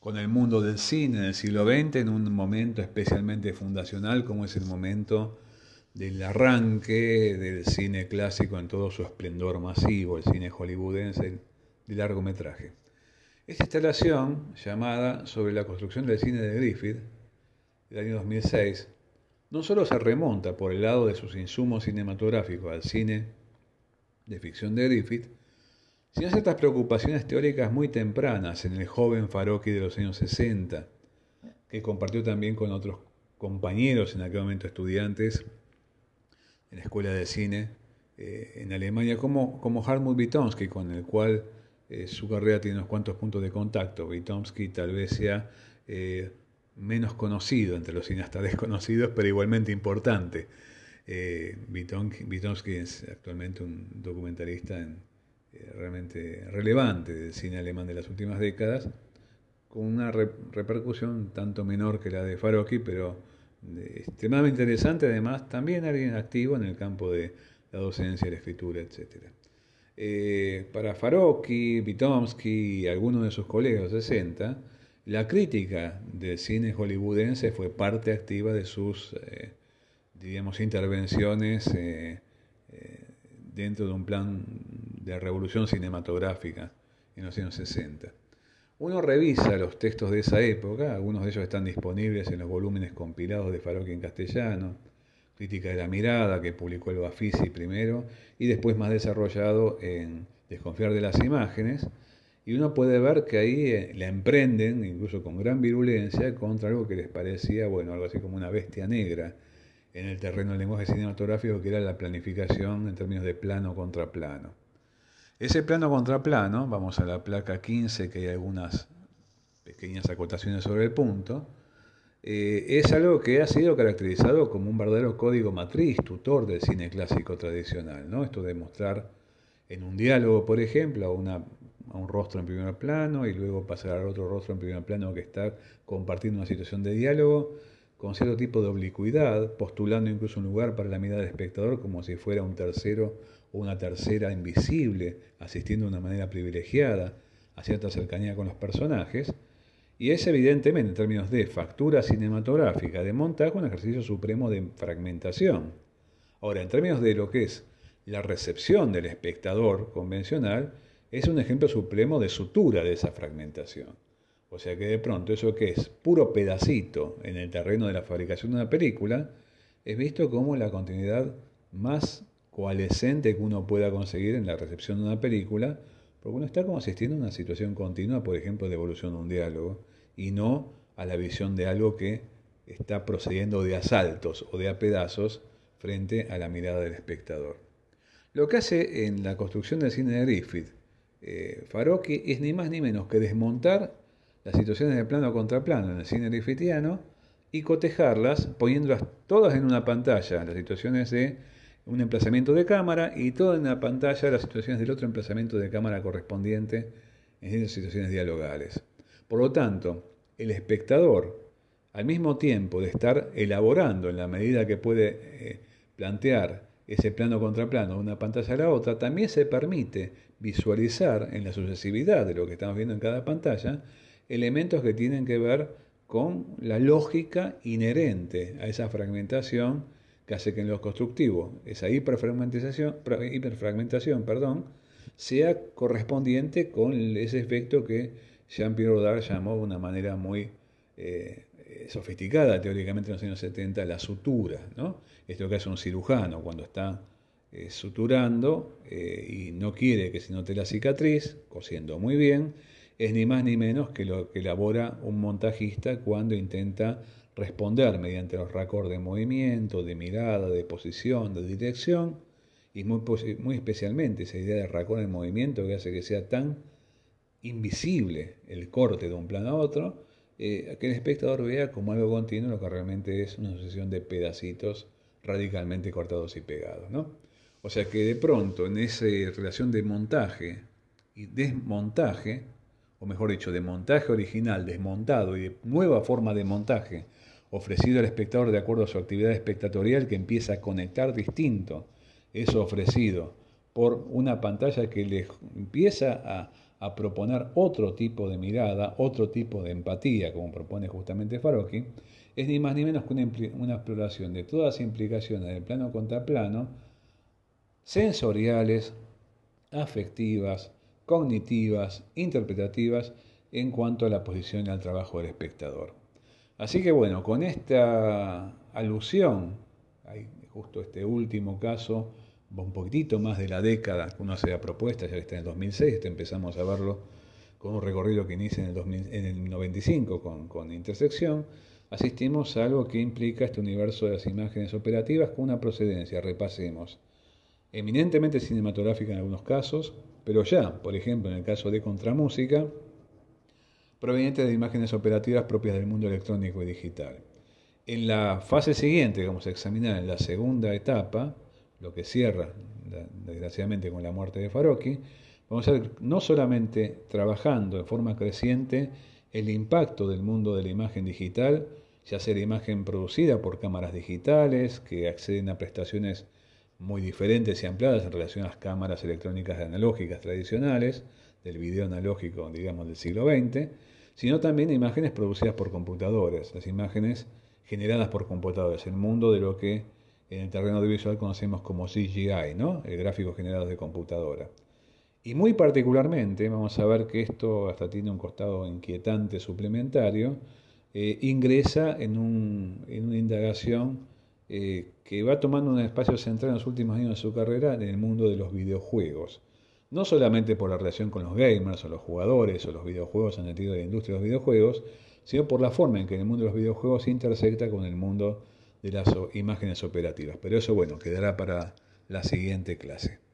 con el mundo del cine en el siglo XX en un momento especialmente fundacional como es el momento del arranque del cine clásico en todo su esplendor masivo, el cine hollywoodense de largometraje. Esta instalación, llamada Sobre la construcción del cine de Griffith, del año 2006, no solo se remonta por el lado de sus insumos cinematográficos al cine de ficción de Griffith, sino ciertas preocupaciones teóricas muy tempranas en el joven Farocki de los años 60, que compartió también con otros compañeros, en aquel momento estudiantes, en la escuela de cine eh, en Alemania, como, como Hartmut Witomski, con el cual eh, su carrera tiene unos cuantos puntos de contacto. Witomski tal vez sea eh, menos conocido entre los cineastas desconocidos, pero igualmente importante. Witomski es actualmente un documentalista en, eh, realmente relevante del cine alemán de las últimas décadas, con una repercusión tanto menor que la de Farocki, pero extremadamente interesante, además también alguien activo en el campo de la docencia, la escritura, etc. Eh, para Farocki, Vitomsky y algunos de sus colegas de 60, la crítica del cine hollywoodense fue parte activa de sus, eh, diríamos, intervenciones dentro de un plan de revolución cinematográfica en los años 60. Uno revisa los textos de esa época, algunos de ellos están disponibles en los volúmenes compilados de Farocchi en castellano, Crítica de la Mirada, que publicó el Bafisi primero, y después más desarrollado en Desconfiar de las Imágenes, y uno puede ver que ahí eh, la emprenden, incluso con gran virulencia, contra algo que les parecía, bueno, algo así como una bestia negra en el terreno del lenguaje cinematográfico, que era la planificación en términos de plano contra plano. Ese plano contra plano, vamos a la placa 15, que hay algunas pequeñas acotaciones sobre el punto, eh, es algo que ha sido caracterizado como un verdadero código matriz, tutor del cine clásico tradicional. ¿no? Esto de mostrar en un diálogo, por ejemplo, a a un rostro en primer plano y luego pasar al otro rostro en primer plano que está compartiendo una situación de diálogo con cierto tipo de oblicuidad, postulando incluso un lugar para la mirada del espectador como si fuera un tercero o una tercera invisible, asistiendo de una manera privilegiada a cierta cercanía con los personajes, y es evidentemente en términos de factura cinematográfica, de montaje, un ejercicio supremo de fragmentación. Ahora, en términos de lo que es la recepción del espectador convencional, es un ejemplo supremo de sutura de esa fragmentación. O sea que de pronto eso que es puro pedacito en el terreno de la fabricación de una película, es visto como la continuidad más coalescente que uno pueda conseguir en la recepción de una película, porque uno está como asistiendo a una situación continua, por ejemplo, de evolución de un diálogo, y no a la visión de algo que está procediendo de asaltos o de a pedazos frente a la mirada del espectador. Lo que hace en la construcción del cine de Griffith, eh, es ni más ni menos que desmontar las situaciones de plano contra plano en el cine griffithiano y cotejarlas poniéndolas todas en una pantalla, las situaciones de un emplazamiento de cámara y todas en una pantalla las situaciones del otro emplazamiento de cámara correspondiente en esas situaciones dialogales. Por lo tanto, el espectador, al mismo tiempo de estar elaborando en la medida que puede eh, plantear ese plano contra plano de una pantalla a la otra, también se permite visualizar en la sucesividad de lo que estamos viendo en cada pantalla elementos que tienen que ver con la lógica inherente a esa fragmentación que hace que en lo constructivo esa hiperfragmentación, hiperfragmentación perdón, sea correspondiente con ese efecto que Jean-Pierre Rodard llamó de una manera muy eh, sofisticada teóricamente en los años 70 la sutura. ¿no? Esto que hace un cirujano cuando está eh, suturando eh, y no quiere que se note la cicatriz, cosiendo muy bien, es ni más ni menos que lo que elabora un montajista cuando intenta responder mediante los raccords de movimiento, de mirada, de posición, de dirección, y muy, especialmente esa idea de raccord en movimiento que hace que sea tan invisible el corte de un plano a otro, eh, que el espectador vea como algo continuo lo que realmente es una sucesión de pedacitos radicalmente cortados y pegados. ¿no? O sea que de pronto en esa relación de montaje y desmontaje, o mejor dicho, de montaje original, desmontado y de nueva forma de montaje ofrecido al espectador de acuerdo a su actividad espectatorial que empieza a conectar distinto eso ofrecido por una pantalla que le empieza a, proponer otro tipo de mirada, otro tipo de empatía, como propone justamente Farocchi, es ni más ni menos que una, una exploración de todas las implicaciones del plano contra plano, sensoriales, afectivas, cognitivas, interpretativas en cuanto a la posición y al trabajo del espectador. Así que bueno, con esta alusión, hay justo este último caso, un poquitito más de la década que uno hace la propuesta, ya está en el 2006, este empezamos a verlo con un recorrido que inicia en el, en el 95 con, con Intersección, asistimos a algo que implica este universo de las imágenes operativas con una procedencia, repasemos, eminentemente cinematográfica en algunos casos, pero ya, por ejemplo, en el caso de Contramúsica, proveniente de imágenes operativas propias del mundo electrónico y digital. En la fase siguiente, que vamos a examinar en la segunda etapa, lo que cierra desgraciadamente con la muerte de Farocchi, vamos a ver no solamente trabajando en forma creciente el impacto del mundo de la imagen digital, ya sea la imagen producida por cámaras digitales que acceden a prestaciones muy diferentes y ampliadas en relación a las cámaras electrónicas analógicas tradicionales, del video analógico, digamos, del siglo XX, sino también imágenes producidas por computadores, las imágenes generadas por computadores, el mundo de lo que en el terreno audiovisual conocemos como CGI, ¿no? el gráfico generado de computadora. Y muy particularmente, vamos a ver que esto hasta tiene un costado inquietante suplementario, eh, ingresa en, un, en una indagación eh, que va tomando un espacio central en los últimos años de su carrera en el mundo de los videojuegos. No solamente por la relación con los gamers o los jugadores o los videojuegos en el sentido de la industria de los videojuegos, sino por la forma en que el mundo de los videojuegos intersecta con el mundo de las imágenes operativas. Pero eso, bueno, quedará para la siguiente clase.